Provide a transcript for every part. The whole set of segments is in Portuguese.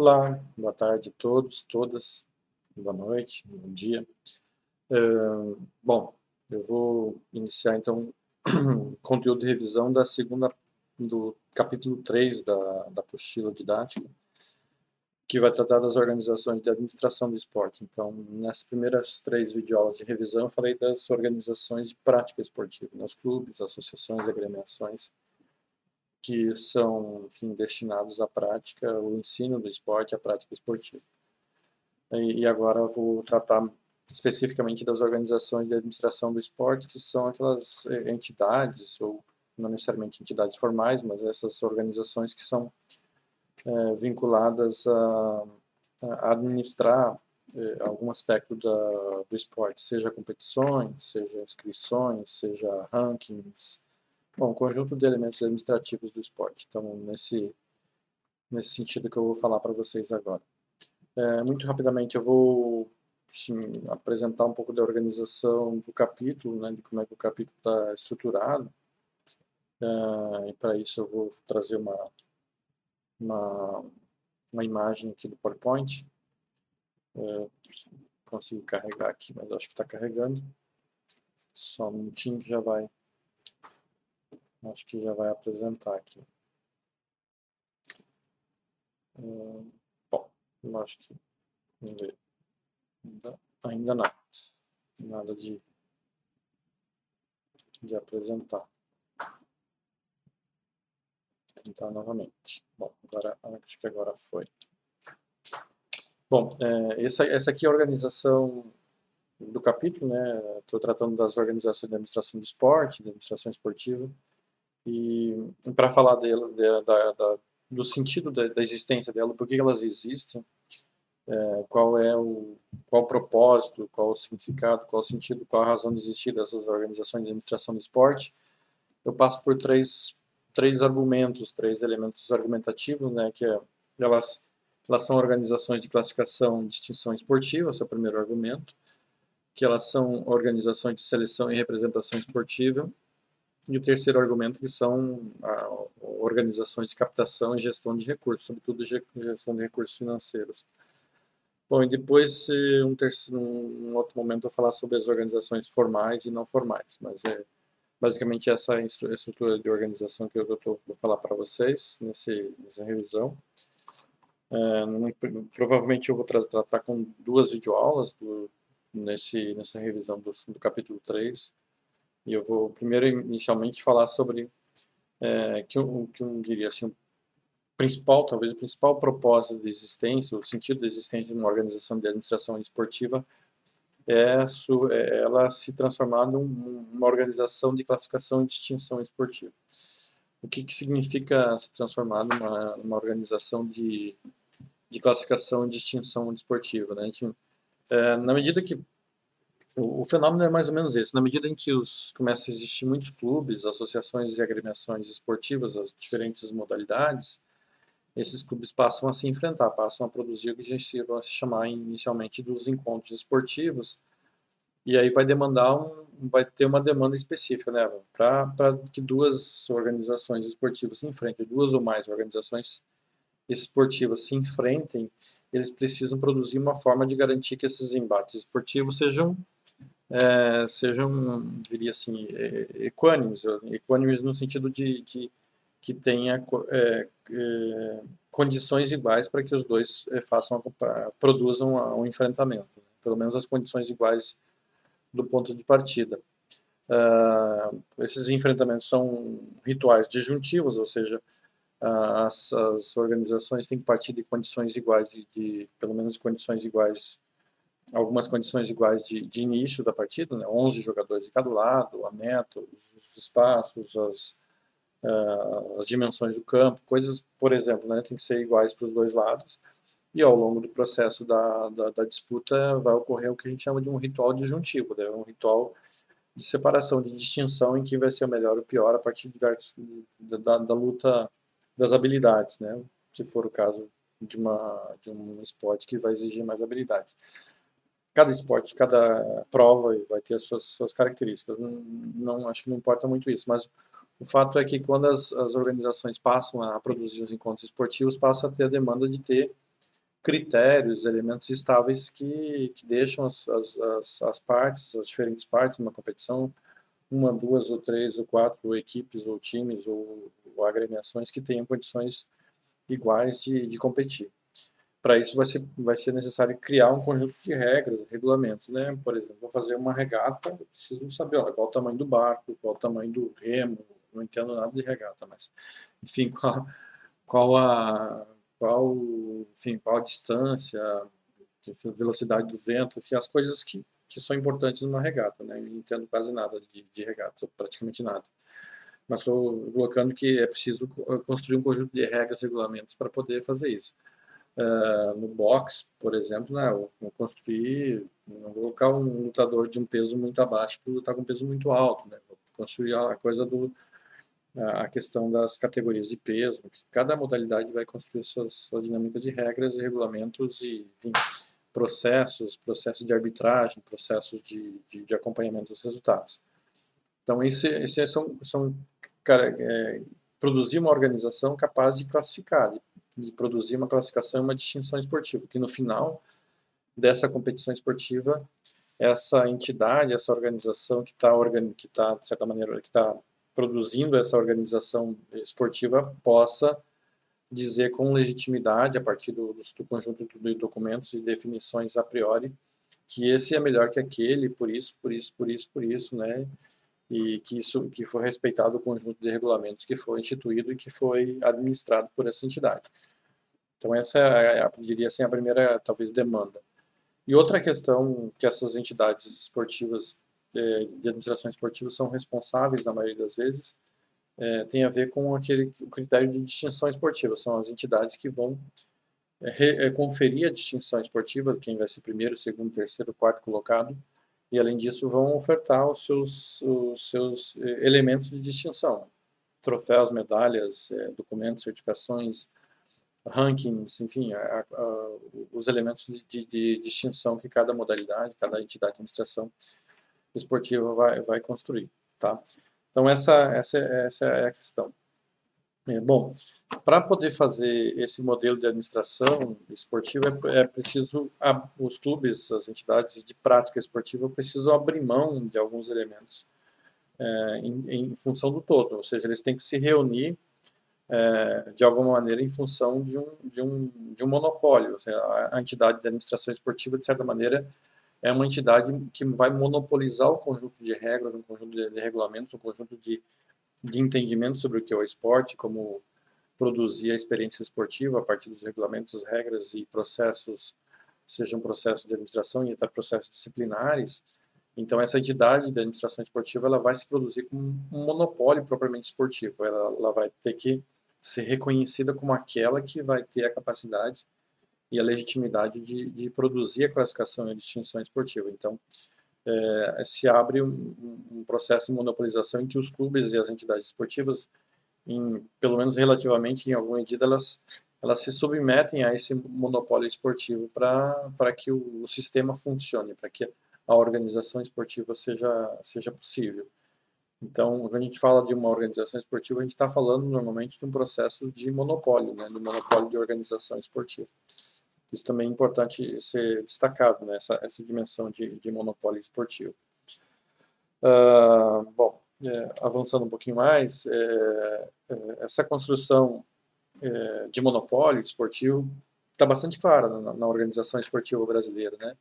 Olá, boa tarde a todos, todas, boa noite, bom dia. Uh, bom, eu vou iniciar então o conteúdo de revisão da segunda, do capítulo 3 da, da apostila didática, que vai tratar das organizações de administração do esporte. Então, nas primeiras três videoaulas de revisão, eu falei das organizações de prática esportiva, nos clubes, associações, agremiações, que são enfim, destinados à prática, o ensino do esporte, à prática esportiva. E, e agora eu vou tratar especificamente das organizações de administração do esporte, que são aquelas eh, entidades, ou não necessariamente entidades formais, mas essas organizações que são é, vinculadas a, a administrar é, algum aspecto da, do esporte, seja competições, seja inscrições, seja rankings, Bom, conjunto de elementos administrativos do esporte. Então, nesse, nesse sentido que eu vou falar para vocês agora. É, muito rapidamente eu vou sim, apresentar um pouco da organização do capítulo, né, de como é que o capítulo está estruturado. É, e para isso eu vou trazer uma, uma, uma imagem aqui do PowerPoint. É, consigo carregar aqui, mas acho que está carregando. Só um minutinho que já vai Acho que já vai apresentar aqui. Hum, bom, acho que. Vamos ver. Ainda, ainda nada. De, de apresentar. Tentar novamente. Bom, agora, acho que agora foi. Bom, é, essa, essa aqui é a organização do capítulo, né? Estou tratando das organizações de administração do esporte, de administração esportiva. E para falar dela, da, da, do sentido da, da, existência dela, por que elas existem, é, qual é o qual o propósito, qual o significado, qual o sentido, qual a razão de existir dessas organizações de administração do esporte, eu passo por três, três argumentos, três elementos argumentativos, né, que é, elas, elas são organizações de classificação e distinção esportiva, esse é o primeiro argumento, que elas são organizações de seleção e representação esportiva, e o terceiro argumento que são a, organizações de captação e gestão de recursos, sobretudo gestão de recursos financeiros. Bom, e depois, um, terceiro, um outro momento, eu falar sobre as organizações formais e não formais, mas é basicamente essa é estrutura de organização que eu tô, vou falar para vocês nesse, nessa revisão. É, provavelmente eu vou tratar com duas videoaulas do, nesse, nessa revisão do, do capítulo 3, e eu vou primeiro, inicialmente, falar sobre é, que, eu, que eu diria assim, o principal, talvez o principal propósito da existência, o sentido da existência de uma organização de administração esportiva é, su, é ela se transformar numa organização de classificação e distinção esportiva. O que, que significa se transformar numa, numa organização de, de classificação e distinção esportiva? Né? Que, é, na medida que o, fenômeno é mais ou menos esse. Na medida em que os, começam a existir muitos clubes, associações e agremiações esportivas, as diferentes modalidades, esses clubes passam a se enfrentar, passam a produzir o que a gente vai chamar inicialmente dos encontros esportivos, e aí vai demandar um, vai ter uma demanda específica, né, para que duas organizações esportivas se enfrentem, duas ou mais organizações esportivas se enfrentem, eles precisam produzir uma forma de garantir que esses embates esportivos sejam é, sejam, diria assim, é, equânimes, equânimes no sentido de, de que tenha é, é, condições iguais para que os dois é, façam, produzam um enfrentamento, né? pelo menos as condições iguais do ponto de partida. Uh, esses enfrentamentos são rituais disjuntivos, ou seja, as, as, organizações têm que partir de condições iguais, de, de, pelo menos condições iguais algumas condições iguais de, de início da partida, né? 11 jogadores de cada lado, a meta, os espaços, as, uh, as dimensões do campo, coisas, por exemplo, né? tem que ser iguais para os dois lados. E ao longo do processo da, da, da, disputa vai ocorrer o que a gente chama de um ritual disjuntivo, né? um ritual de separação, de distinção em que vai ser o melhor ou o pior a partir de, da, da luta das habilidades, né? se for o caso de, uma, de um esporte que vai exigir mais habilidades cada esporte, cada prova vai ter as suas, suas características. Não, não, acho que não importa muito isso, mas o fato é que quando as, as organizações passam a produzir os encontros esportivos, passa a ter a demanda de ter critérios, elementos estáveis que, que deixam as, as, as, partes, as diferentes partes de uma competição, uma, duas ou três ou quatro equipes ou times ou, ou agremiações que tenham condições iguais de, de competir. Para isso vai ser, vai ser necessário criar um conjunto de regras, regulamentos. Né? Por exemplo, vou fazer uma regata, eu preciso saber ó, qual o tamanho do barco, qual o tamanho do remo, não entendo nada de regata, mas enfim, qual, qual a qual, enfim, qual a distância, enfim, velocidade do vento, enfim, as coisas que, que são importantes numa regata, né? Eu não entendo quase nada de, de regata, praticamente nada. Mas estou colocando que é preciso construir um conjunto de regras regulamentos para poder fazer isso. Uh, no box, por exemplo, né, eu vou construir, vou colocar um lutador de um peso muito abaixo para lutar com um peso muito alto, né? Construir a coisa do a questão das categorias de peso, que cada modalidade vai construir suas, sua dinâmica de regras e regulamentos e enfim, processos, processos de arbitragem, processos de, de, de, acompanhamento dos resultados. Então, esse, esse são, são cara, é, produzir uma organização capaz de classificar, de, de produzir uma classificação e uma distinção esportiva, que no final dessa competição esportiva, essa entidade, essa organização que está, que está de certa maneira, que está produzindo essa organização esportiva possa dizer com legitimidade, a partir do, do conjunto de documentos e definições a priori, que esse é melhor que aquele, por isso, por isso, por isso, por isso, né? E que isso que foi respeitado o conjunto de regulamentos que foi instituído e que foi administrado por essa entidade. Então essa é, diria assim, a primeira talvez demanda. E outra questão que essas entidades esportivas é, de administração esportiva são responsáveis, na maioria das vezes, é, tem a ver com aquele o critério de distinção esportiva. São as entidades que vão é, re, é, conferir a distinção esportiva, quem vai ser primeiro, segundo, terceiro, quarto colocado, e além disso vão ofertar os seus, os seus é, elementos de distinção, troféus, medalhas, é, documentos, certificações, rankings, enfim, a, a, os elementos de, de, de distinção que cada modalidade, cada entidade de administração esportiva vai, vai construir, tá? Então, essa, essa, essa é a questão. É, bom, para poder fazer esse modelo de administração esportiva, é, é preciso, a, os clubes, as entidades de prática esportiva precisam abrir mão de alguns elementos é, em, em, função do todo, ou seja, eles têm que se reunir é, de alguma maneira em função de um, de um, de um monopólio, seja, a entidade de administração esportiva, de certa maneira, é uma entidade que vai monopolizar o conjunto de regras, um conjunto de regulamentos, um conjunto de, de entendimento sobre o que é o esporte, como produzir a experiência esportiva a partir dos regulamentos, regras e processos, sejam processos de administração e até processos disciplinares. Então, essa entidade de administração esportiva ela vai se produzir como um monopólio propriamente esportivo. Ela, ela vai ter que ser reconhecida como aquela que vai ter a capacidade e a legitimidade de, de produzir a classificação e a distinção esportiva. Então, é, se abre um, um, processo de monopolização em que os clubes e as entidades esportivas, em, pelo menos relativamente, em alguma medida, elas, elas se submetem a esse monopólio esportivo para que o, o sistema funcione, para que a organização esportiva seja, seja possível. Então, quando a gente fala de uma organização esportiva, a gente está falando normalmente de um processo de monopólio, né, de monopólio de organização esportiva. Isso também é importante ser destacado, né, essa, essa dimensão de, de monopólio esportivo. Uh, bom, é, avançando um pouquinho mais, é, é, essa construção é, de monopólio esportivo está bastante clara na, na, organização esportiva brasileira. Né?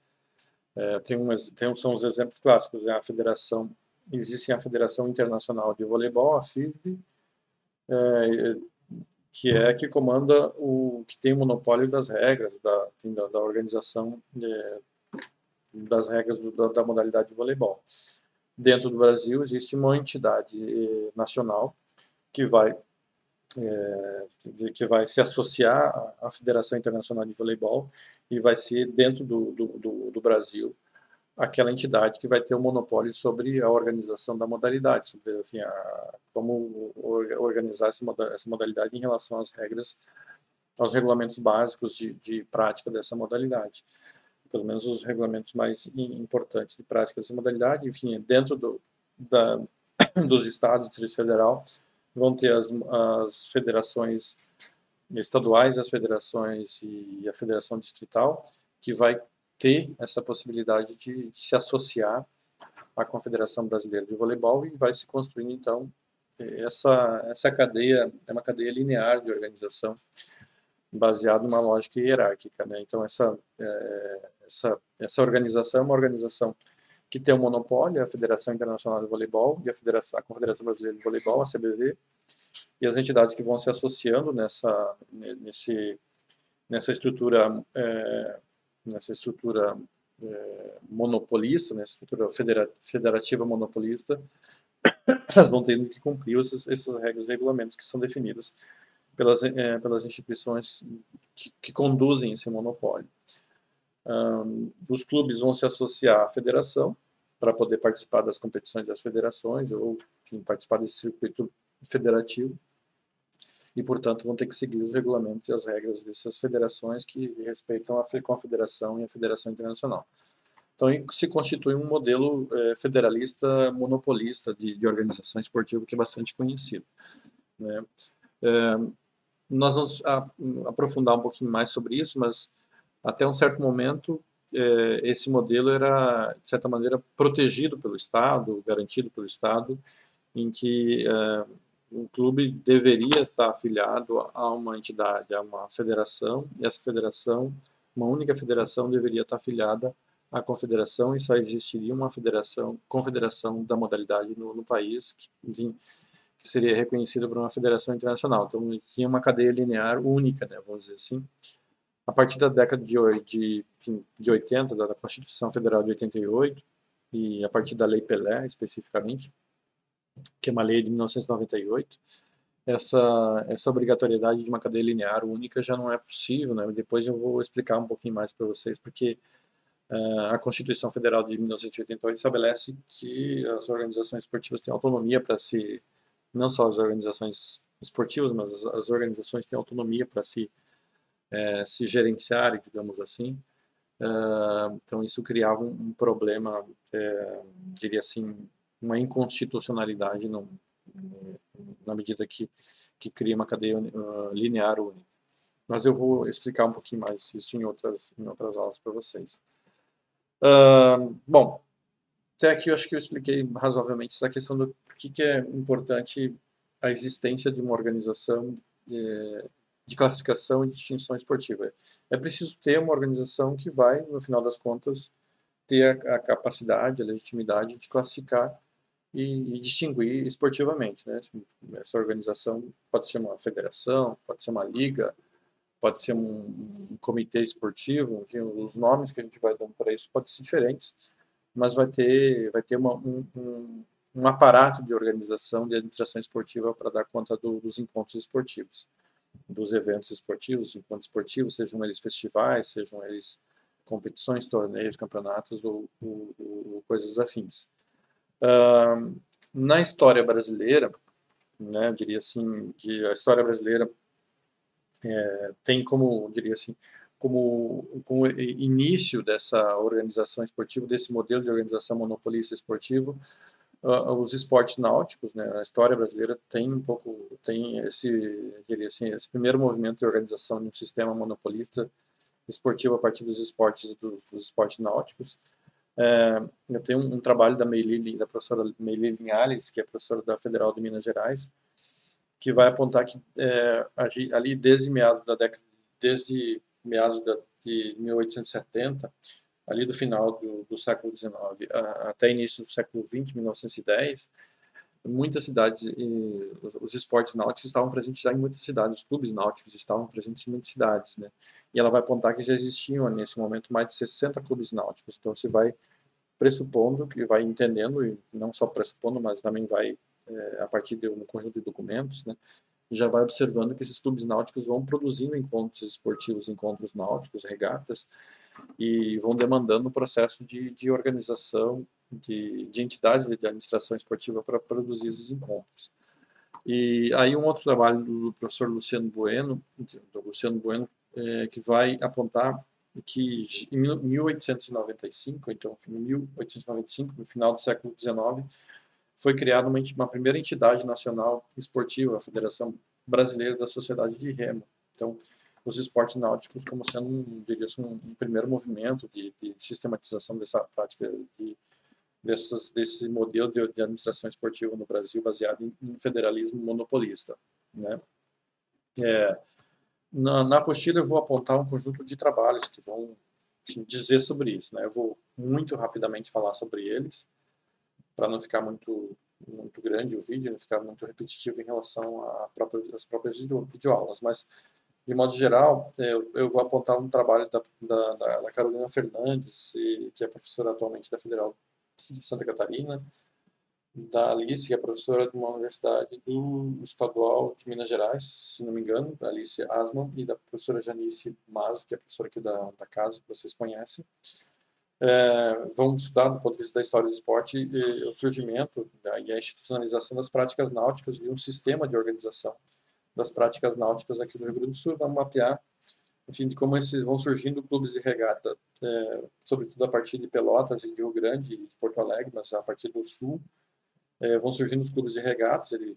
É, tem, um, tem são os exemplos clássicos, né? a federação, existe a Federação Internacional de Voleibol, a FIVB, que é que comanda o que tem o monopólio das regras da, enfim, da, da, organização de, das regras do, da, da, modalidade de voleibol. Dentro do Brasil existe uma entidade eh, nacional que vai é, que vai se associar à Federação Internacional de Voleibol e vai ser dentro do, do, do, do Brasil aquela entidade que vai ter o monopólio sobre a organização da modalidade, sobre enfim, a, como organizar essa modalidade em relação às regras, aos regulamentos básicos de, de prática dessa modalidade. Pelo menos os regulamentos mais importantes de prática dessa modalidade, enfim, dentro do, da, dos estados do Distrito Federal, vão ter as, as federações estaduais, as federações e a federação distrital, que vai ter essa possibilidade de, se associar à Confederação Brasileira de Voleibol e vai se construindo, então, essa, essa cadeia, é uma cadeia linear de organização, baseado numa lógica hierárquica. Né? Então, essa, é, essa, essa organização é uma organização que tem um monopólio, a Federação Internacional de Voleibol e a, Federação, a Confederação Brasileira de Voleibol, a CBV, e as entidades que vão se associando nessa, nesse, nessa estrutura, é, nessa estrutura é, monopolista, nessa estrutura federa, federativa monopolista, elas vão tendo que cumprir esses, essas regras e regulamentos que são definidas pelas, é, pelas instituições que, que, conduzem esse monopólio. Um, os clubes vão se associar à federação para poder participar das competições das federações ou participar desse circuito federativo e, portanto, vão ter que seguir os regulamentos e as regras dessas federações que respeitam a Confederação e a Federação Internacional. Então, se constitui um modelo é, federalista monopolista de, de, organização esportiva que é bastante conhecido. Né? É, nós vamos a, aprofundar um pouquinho mais sobre isso, mas até um certo momento é, esse modelo era, de certa maneira, protegido pelo Estado, garantido pelo Estado, em que é, um clube deveria estar afiliado a uma entidade, a uma federação, e essa federação, uma única federação, deveria estar afiliada à confederação e só existiria uma federação, confederação da modalidade no, no país, que, enfim, que seria reconhecida por uma federação internacional. Então, tinha uma cadeia linear única, né, vamos dizer assim. A partir da década de, de, de 80, da Constituição Federal de 88, e a partir da Lei Pelé, especificamente, que é uma lei de 1998, essa, essa obrigatoriedade de uma cadeia linear única já não é possível, né? Depois eu vou explicar um pouquinho mais para vocês, porque uh, a Constituição Federal de 1988 estabelece que as organizações esportivas têm autonomia para se não só as organizações esportivas, mas as organizações têm autonomia para se, é, se gerenciarem, digamos assim. Uh, então, isso criava um, um problema, é, diria assim, uma inconstitucionalidade no, na medida que, que cria uma cadeia uh, linear única. Mas eu vou explicar um pouquinho mais isso em outras, em outras aulas para vocês. Uh, bom, até aqui eu acho que eu expliquei razoavelmente essa questão do por que, é importante a existência de uma organização de, de classificação e distinção esportiva. É preciso ter uma organização que vai, no final das contas, ter a, a capacidade, a legitimidade de classificar e, e, distinguir esportivamente. Né? Essa organização pode ser uma federação, pode ser uma liga, pode ser um, um comitê esportivo, enfim, os nomes que a gente vai dando para isso podem ser diferentes, mas vai ter, vai ter uma, um, um, um, aparato de organização de administração esportiva para dar conta do, dos encontros esportivos, dos eventos esportivos, encontros esportivos, sejam eles festivais, sejam eles competições, torneios, campeonatos ou, ou, ou coisas afins. Uh, na história brasileira, né, eu diria assim que a história brasileira é, tem como, diria assim, como, como início dessa organização esportiva, desse modelo de organização monopolista esportivo, uh, os esportes náuticos, né? A história brasileira tem um pouco, tem esse, diria assim, esse primeiro movimento de organização de um sistema monopolista esportivo a partir dos esportes dos, dos esportes náuticos. É, eu tenho um, um, trabalho da Meili, da professora Meili Linhares, que é professora da Federal de Minas Gerais, que vai apontar que é, ali desde meados da década, desde meados de 1870, ali do final do, do século XIX até início do século XX, 1910, muitas cidades, os esportes náuticos estavam presentes em muitas cidades, os clubes náuticos estavam presentes em muitas cidades, né? E ela vai apontar que já existiam nesse momento mais de 60 clubes náuticos. Então se vai pressupondo que vai entendendo e não só pressupondo, mas também vai é, a partir de um conjunto de documentos, né? já vai observando que esses clubes náuticos vão produzindo encontros esportivos, encontros náuticos, regatas, e vão demandando um processo de, de organização de, de entidades de administração esportiva para produzir esses encontros. E aí um outro trabalho do professor Luciano Bueno, do Luciano Bueno, é, que vai apontar que em 1895, então em 1895, no final do século XIX, foi criada uma, uma, primeira entidade nacional esportiva, a Federação Brasileira da Sociedade de Remo, Então, os esportes náuticos como sendo, um, diria um, um primeiro movimento de, de, sistematização dessa prática, de, dessas, desse modelo de, de, administração esportiva no Brasil baseado em, em federalismo monopolista. Né? É, na, na apostila eu vou apontar um conjunto de trabalhos que vão assim, dizer sobre isso. Né? Eu vou muito rapidamente falar sobre eles, para não ficar muito muito grande o vídeo, não ficar muito repetitivo em relação às próprias, próprias videoaulas, mas de modo geral, eu, eu vou apontar um trabalho da, da, da Carolina Fernandes, que é professora atualmente da Federal de Santa Catarina, da Alice, que é professora de uma universidade do Estadual de Minas Gerais, se não me engano, da Alice Asman, e da professora Janice Mazo, que é professora aqui da, da casa, que vocês conhecem. É, vamos estudar, do ponto de vista da história do esporte, o surgimento né, e a institucionalização das práticas náuticas e um sistema de organização das práticas náuticas aqui no Rio Grande do Sul. Vamos mapear, enfim, de como esses vão surgindo clubes de regata, é, sobretudo a partir de Pelotas e de Rio Grande e Porto Alegre, mas a partir do Sul. É, vão surgindo os clubes de regatas, ele,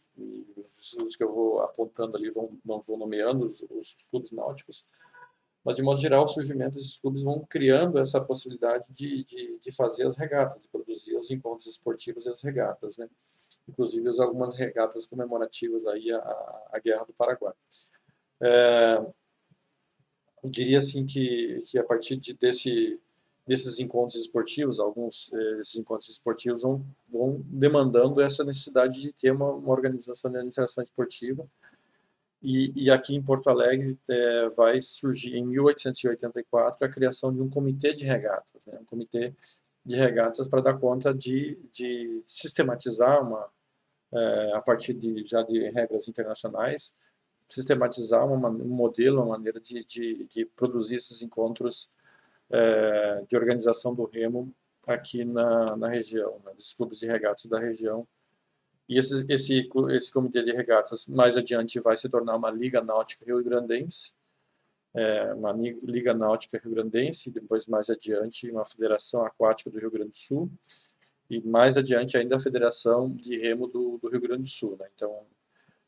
os que eu vou apontando ali vão, vão nomeando os, os clubes náuticos, mas de modo geral o surgimento desses clubes vão criando essa possibilidade de, de, de, fazer as regatas, de produzir os encontros esportivos e as regatas, né? inclusive algumas regatas comemorativas aí à, à Guerra do Paraguai. É, diria assim que, que a partir de, desse, desses encontros esportivos, alguns eh, desses encontros esportivos vão, vão demandando essa necessidade de ter uma, uma organização de administração esportiva, e, e, aqui em Porto Alegre é, vai surgir em 1884 a criação de um comitê de regatas, né? um comitê de regatas para dar conta de, de sistematizar uma, é, a partir de, já de regras internacionais, sistematizar uma, um modelo, uma maneira de, de, de produzir esses encontros é, de organização do remo aqui na, na região, né, dos clubes de regatas da região. E esse, esse, esse comitê de regatas mais adiante vai se tornar uma Liga Náutica Rio-Grandense, é, uma Liga Náutica Rio-Grandense, depois mais adiante uma Federação Aquática do Rio Grande do Sul, e mais adiante ainda a Federação de Remo do, do Rio Grande do Sul. Né? Então,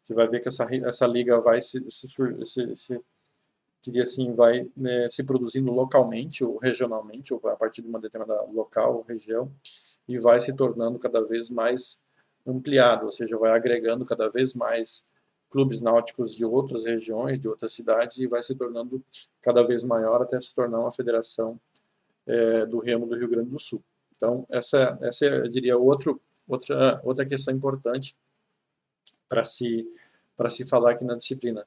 você vai ver que essa, essa liga vai se, se, se, se diria assim, vai né, se produzindo localmente ou regionalmente, ou a partir de uma determinada local ou região, e vai se tornando cada vez mais ampliado, ou seja, vai agregando cada vez mais clubes náuticos de outras regiões, de outras cidades, e vai se tornando cada vez maior até se tornar uma federação é, do remo do Rio Grande do Sul. Então, essa, essa eu diria, outro, outra, outra questão importante para se, para se falar aqui na disciplina.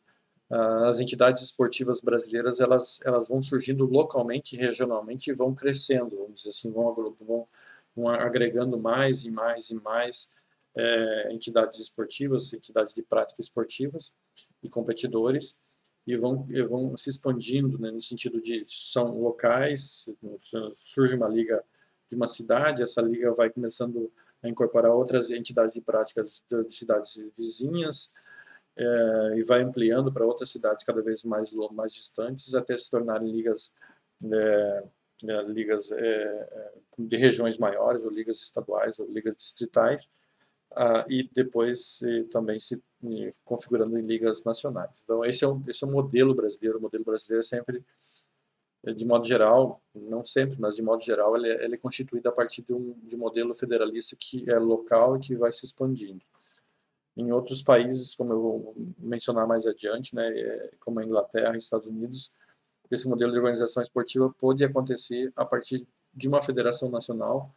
As entidades esportivas brasileiras, elas, elas vão surgindo localmente, regionalmente, e vão crescendo, vamos dizer assim, vão, vão, vão agregando mais e mais e mais é, entidades esportivas, entidades de prática esportivas e competidores, e vão, e vão se expandindo, né, no sentido de são locais, surge uma liga de uma cidade, essa liga vai começando a incorporar outras entidades de práticas de cidades vizinhas é, e vai ampliando para outras cidades cada vez mais mais distantes até se tornarem ligas é, é, ligas de regiões maiores ou ligas estaduais ou ligas distritais ah, e depois também se configurando em ligas nacionais. Então esse é um esse é um modelo brasileiro, o modelo brasileiro é sempre de modo geral, não sempre, mas de modo geral, ele é, ele é constituído a partir de um, de um modelo federalista que é local e que vai se expandindo. Em outros países, como eu vou mencionar mais adiante, né, é, como a Inglaterra Estados Unidos, esse modelo de organização esportiva pode acontecer a partir de uma federação nacional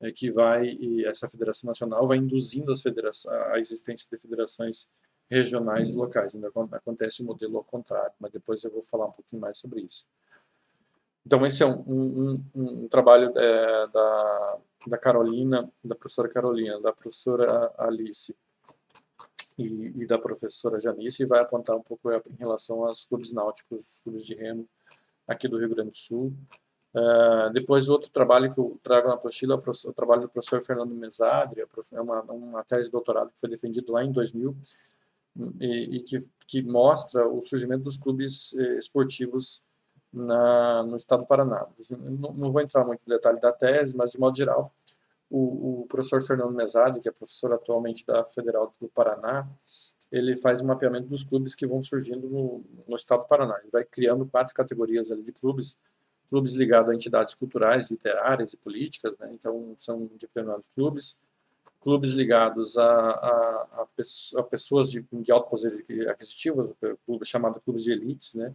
é, que vai, e essa federação nacional vai induzindo as federações, a existência de federações regionais e locais. Ainda acontece o modelo ao contrário, mas depois eu vou falar um pouquinho mais sobre isso. Então, esse é um, um, um trabalho é, da, da Carolina, da professora Carolina, da professora Alice e, e da professora Janice, e vai apontar um pouco em relação aos clubes náuticos, os clubes de remo aqui do Rio Grande do Sul. Uh, depois, outro trabalho que eu trago na apostila é o trabalho do professor Fernando Mesadri, é uma, uma tese de doutorado que foi defendida lá em 2000, e, e que, que mostra o surgimento dos clubes eh, esportivos na, no estado do Paraná. Não, não, vou entrar muito no detalhe da tese, mas de modo geral, o, o professor Fernando Mesadi, que é professor atualmente da Federal do Paraná, ele faz um mapeamento dos clubes que vão surgindo no, no estado do Paraná. Ele vai criando quatro categorias de clubes, clubes ligados a entidades culturais, literárias e políticas, né? então são determinados clubes, clubes ligados a, a, a, pessoas de, de alto poder aquisitivo, clubes chamados clubes de elites, né?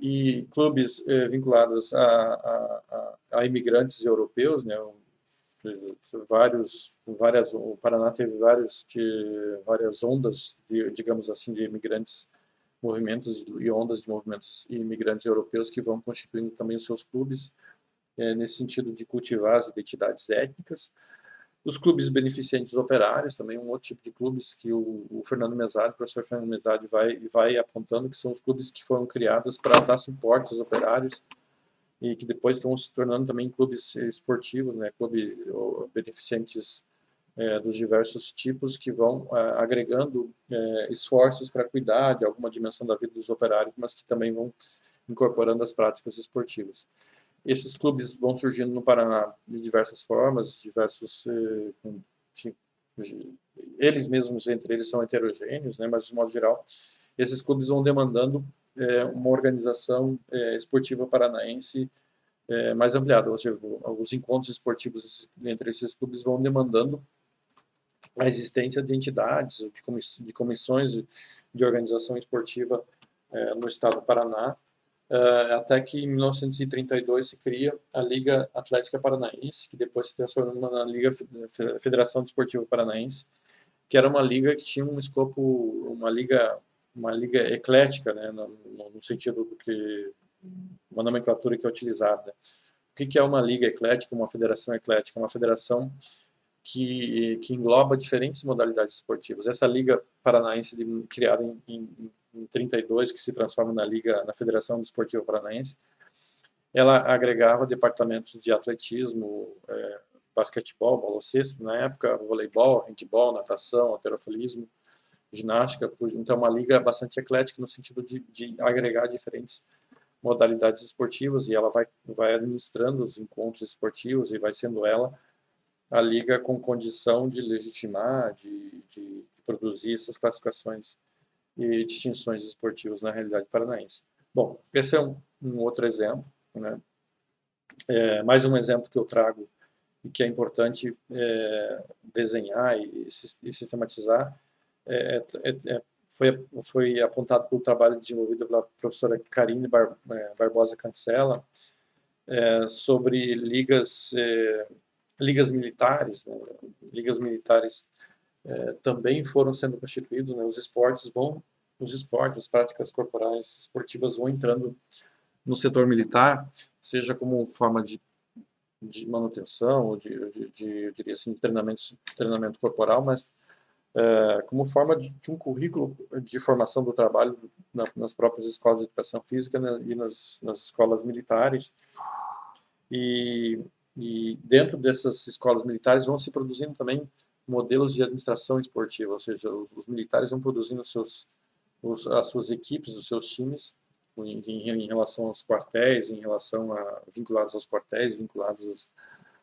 e clubes eh, vinculados a, a, imigrantes europeus, né? Vários, várias, o Paraná teve vários, de, várias ondas, de, digamos assim, de imigrantes, movimentos e ondas de movimentos imigrantes europeus que vão constituindo também os seus clubes, é, nesse sentido de cultivar as identidades étnicas. Os clubes beneficentes operários, também um outro tipo de clubes que o, o Fernando Mesade, o professor Fernando Mesade vai, vai apontando, que são os clubes que foram criados para dar suporte aos operários, e que depois estão se tornando também clubes esportivos, né, clubes beneficentes é, dos diversos tipos que vão é, agregando é, esforços para cuidar de alguma dimensão da vida dos operários, mas que também vão incorporando as práticas esportivas. Esses clubes vão surgindo no Paraná de diversas formas, diversos enfim, eles mesmos entre eles são heterogêneos, né, mas de modo geral esses clubes vão demandando é, uma organização é, esportiva paranaense é, mais ampliada, ou seja, os encontros esportivos entre esses clubes vão demandando a existência de entidades, de, de comissões de organização esportiva é, no estado do Paraná, é, até que em 1932 se cria a Liga Atlética Paranaense, que depois se transformou na Liga Federação Desportiva Paranaense, que era uma liga que tinha um escopo, uma liga uma liga eclética, né, no, no sentido do que uma nomenclatura que é utilizada. O que, é uma liga eclética, uma federação eclética? Uma federação que, que engloba diferentes modalidades esportivas. Essa liga paranaense de, criada em, em, em 32, que se transforma na liga, na Federação Desportiva Paranaense, ela agregava departamentos de atletismo, é, basquetebol, bola cesto, na época, voleibol, handebol, natação, alterofilismo, ginástica, então é uma liga bastante eclética no sentido de, de, agregar diferentes modalidades esportivas e ela vai, vai administrando os encontros esportivos e vai sendo ela a liga com condição de legitimar, de, de, de produzir essas classificações e distinções esportivas na realidade paranaense. Bom, esse é um, um outro exemplo, né? É, mais um exemplo que eu trago e que é importante é, desenhar e, e sistematizar é, é, é, foi, foi apontado pelo trabalho desenvolvido pela professora Karine Bar, é, Barbosa Cancela é, sobre ligas, ligas militares. Né? Ligas militares também foram sendo constituídos, né? os esportes vão, os esportes, as práticas corporais esportivas vão entrando no setor militar, seja como forma de de manutenção, ou de, de, de, eu diria assim, treinamento, treinamento corporal, mas é, como forma de, de, um currículo de formação do trabalho na, nas próprias escolas de educação física né, e nas, nas, escolas militares. E, e, dentro dessas escolas militares vão se produzindo também modelos de administração esportiva, ou seja, os, os militares vão produzindo seus, os, as suas equipes, os seus times, em, em, em, relação aos quartéis, em relação a vinculados aos quartéis, vinculados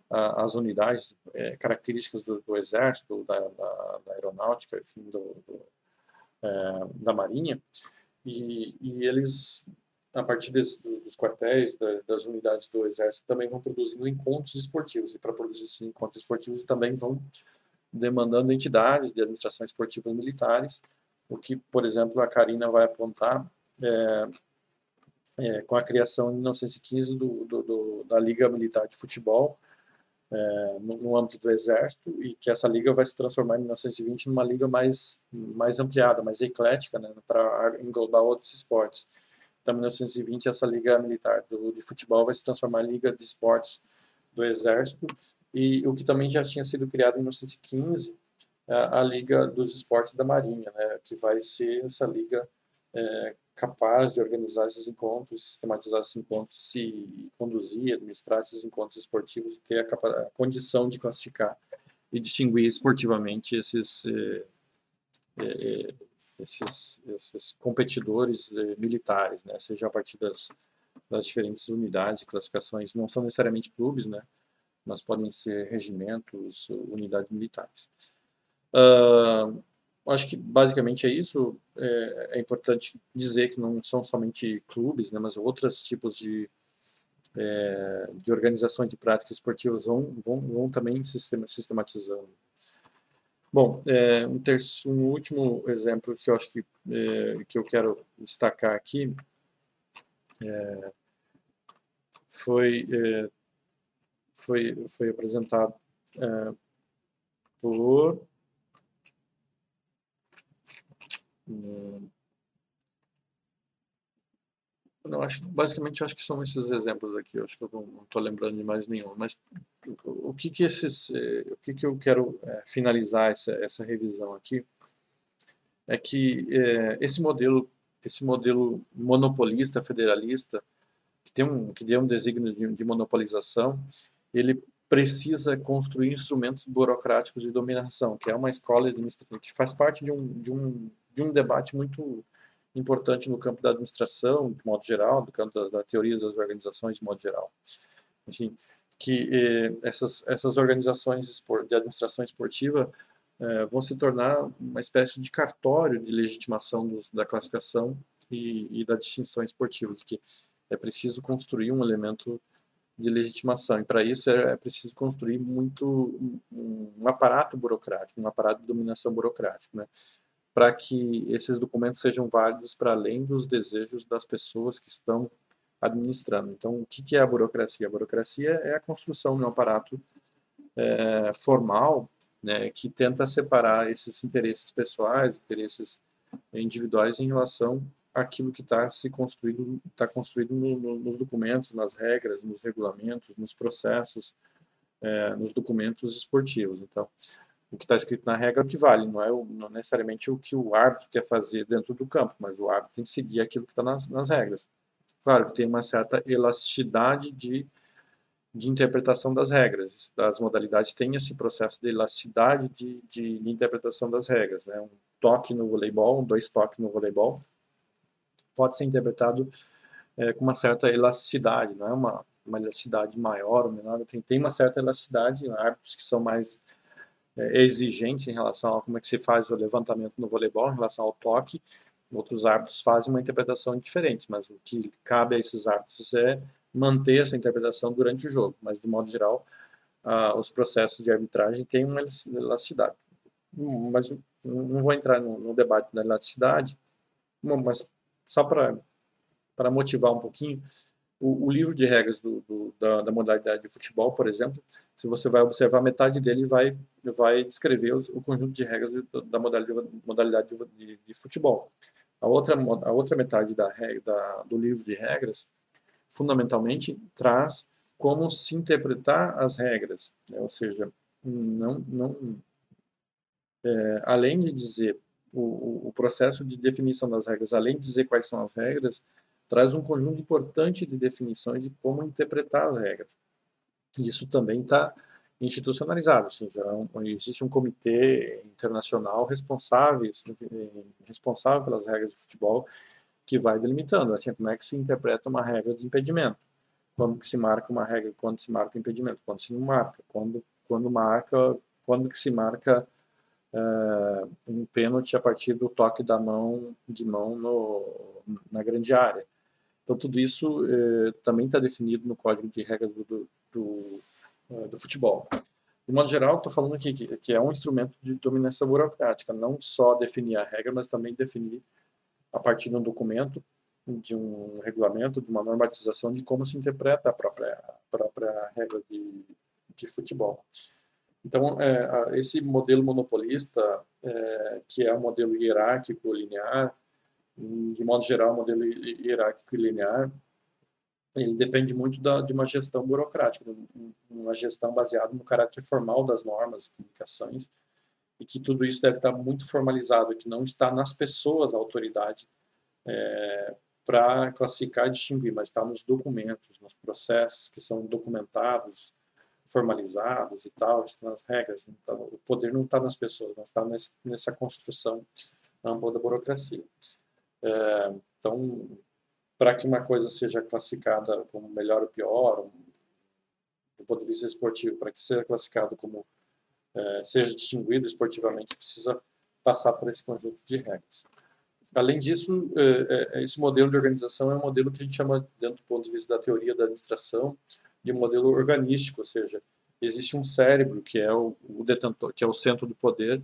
as unidades é, características do, do exército, da, da, da, aeronáutica, enfim, do, do é, da marinha, e, e, eles, a partir des, dos quartéis, da, das unidades do exército, também vão produzindo encontros esportivos, e para produzir esses encontros esportivos também vão demandando entidades de administração esportiva militares, o que, por exemplo, a Karina vai apontar é, é, com a criação em 1915 do, do, do, da Liga Militar de Futebol, é, no, no, âmbito do Exército e que essa liga vai se transformar em 1920 numa liga mais, mais ampliada, mais eclética, né, para englobar outros esportes. Então, em 1920, essa liga militar do, de futebol vai se transformar em liga de esportes do Exército e o que também já tinha sido criado em 1915, a, a Liga dos Esportes da Marinha, né, que vai ser essa liga é, capaz de organizar esses encontros, sistematizar esses encontros e conduzir, administrar esses encontros esportivos ter a, a condição de classificar e distinguir esportivamente esses, eh, eh, esses, esses competidores eh, militares, né? seja a partir das, das diferentes unidades, classificações, não são necessariamente clubes, né? mas podem ser regimentos, unidades militares. Uh, acho que basicamente é isso. É, é, importante dizer que não são somente clubes, né, mas outros tipos de, é, de organizações de práticas esportivas vão, vão, vão também sistematizando. Bom, é, um, terço, um último exemplo que eu acho que, é, que eu quero destacar aqui é, foi, é, foi, foi apresentado por hum, não, acho basicamente acho que são esses exemplos aqui. Eu acho que eu não estou lembrando de mais nenhum. Mas o que que esses, eh, o que que eu quero é, finalizar essa, essa revisão aqui é que é, esse modelo, esse modelo monopolista federalista que tem um que deu um desígnio de, de monopolização, ele precisa construir instrumentos burocráticos de dominação, que é uma escola administrativa que faz parte de um de um de um debate muito importante no campo da administração, de modo geral, no campo da, da teoria das organizações, de modo geral. Enfim, que eh, essas, essas organizações de administração esportiva eh, vão se tornar uma espécie de cartório de legitimação dos, da classificação e, e, da distinção esportiva, de que é preciso construir um elemento de legitimação, e para isso é, é, preciso construir muito um, um aparato burocrático, um aparato de dominação burocrático, né? Para que esses documentos sejam válidos para além dos desejos das pessoas que estão administrando. Então, o que é a burocracia? A burocracia é a construção de um aparato é, formal né, que tenta separar esses interesses pessoais, interesses individuais em relação àquilo que está se construindo, está construído no, no, nos documentos, nas regras, nos regulamentos, nos processos, é, nos documentos esportivos. Então, o que está escrito na regra é o que vale, não é, o, não necessariamente o que o árbitro quer fazer dentro do campo, mas o árbitro tem que seguir aquilo que está nas, nas regras. Claro que tem uma certa elasticidade de, de interpretação das regras, das modalidades tem esse processo de elasticidade de, de, de interpretação das regras. Né? Um toque no voleibol, um dois toques no voleibol, pode ser interpretado é, com uma certa elasticidade, não é uma, uma elasticidade maior ou menor, tem, tem uma certa elasticidade, árbitros que são mais exigente em relação a como é que se faz o levantamento no voleibol, em relação ao toque. Outros árbitros fazem uma interpretação diferente, mas o que cabe a esses árbitros é manter essa interpretação durante o jogo. Mas, de modo geral, uh, os processos de arbitragem têm uma elasticidade. Mas não vou entrar no, no debate da elasticidade, mas só para motivar um pouquinho, o, o livro de regras do, do, da, da, modalidade de futebol, por exemplo, se você vai observar, metade dele vai, vai descrever os, o conjunto de regras da modalidade, modalidade de, de, futebol. A outra, a outra metade da, da, do livro de regras, fundamentalmente, traz como se interpretar as regras, né? ou seja, não, não, é, além de dizer o, o processo de definição das regras, além de dizer quais são as regras, traz um conjunto importante de definições de como interpretar as regras. E isso também está institucionalizado, assim, já é existe um comitê internacional responsável, responsável pelas regras de futebol que vai delimitando, assim, como é que se interpreta uma regra de impedimento, quando que se marca uma regra, quando se marca impedimento, quando se não marca, quando, quando marca, quando que se marca uh, um pênalti a partir do toque da mão de mão no, na grande área. Então, tudo isso eh, também está definido no código de regras do, do, do, eh, do futebol. De modo geral, estou falando aqui que, que, é um instrumento de dominação burocrática, não só definir a regra, mas também definir, a partir de um documento, de um regulamento, de uma normatização de como se interpreta a própria, a própria regra de, de futebol. Então, é, esse modelo monopolista, é, que é um modelo hierárquico linear, de modo geral, o modelo hierárquico e linear, ele depende muito da, de uma gestão burocrática, uma gestão baseada no caráter formal das normas comunicações, e que tudo isso deve estar muito formalizado, que não está nas pessoas a autoridade é, para classificar e distinguir, mas está nos documentos, nos processos que são documentados, formalizados e tal, estão nas regras. Então, o poder não está nas pessoas, mas está nessa construção ampla da burocracia. É, então, para que uma coisa seja classificada como melhor ou pior, ponto de vista esportivo, para que seja classificado como é, seja distinguido esportivamente, precisa passar por esse conjunto de regras. Além disso, é, é, esse modelo de organização é um modelo que a gente chama, dentro do ponto de vista da teoria da administração, de modelo organístico, ou seja, existe um cérebro que é o, o detentor, que é o centro do poder,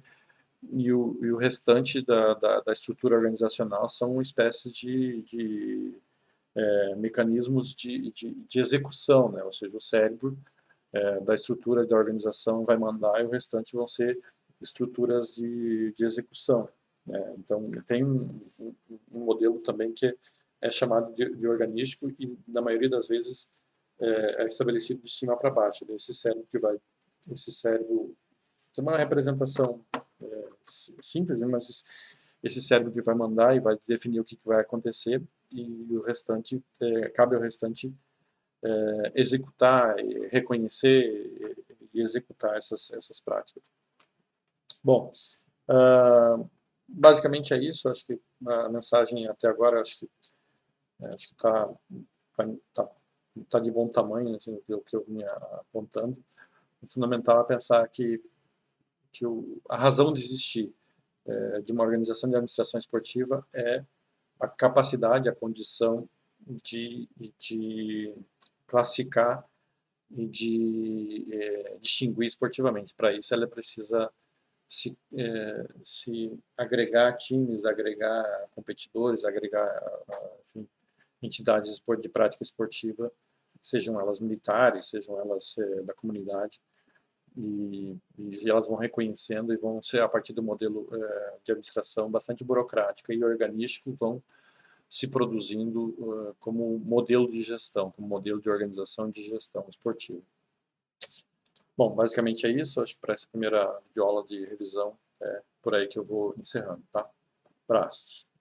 e o, e o restante da, da, da, estrutura organizacional são espécies de, de é, mecanismos de, de, de, execução, né? ou seja, o cérebro é, da estrutura da organização vai mandar e o restante vão ser estruturas de, de execução. Né? Então, tem um, um, modelo também que é chamado de, de organístico e, na maioria das vezes, é, é estabelecido de cima para baixo. Esse cérebro que vai, esse cérebro tem uma representação é, simples, né? mas esse cérebro que vai mandar e vai definir o que, vai acontecer e o restante é, cabe ao restante é, executar, reconhecer e executar essas essas práticas. Bom, uh, basicamente é isso. Acho que a mensagem até agora acho que é, está tá, tá de bom tamanho assim, o que eu vinha apontando. O fundamental é pensar que que o, a razão de existir é, de uma organização de administração esportiva é a capacidade, a condição de, de classificar e de é, distinguir esportivamente. Para isso, ela precisa se, é, se agregar times, agregar competidores, agregar enfim, entidades de prática esportiva, sejam elas militares, sejam elas é, da comunidade, e, e, elas vão reconhecendo e vão ser, a partir do modelo é, de administração bastante burocrática e organístico, vão se produzindo uh, como modelo de gestão, como modelo de organização de gestão esportiva. Bom, basicamente é isso. Acho que para essa primeira aula de revisão é por aí que eu vou encerrando, tá? Abraços.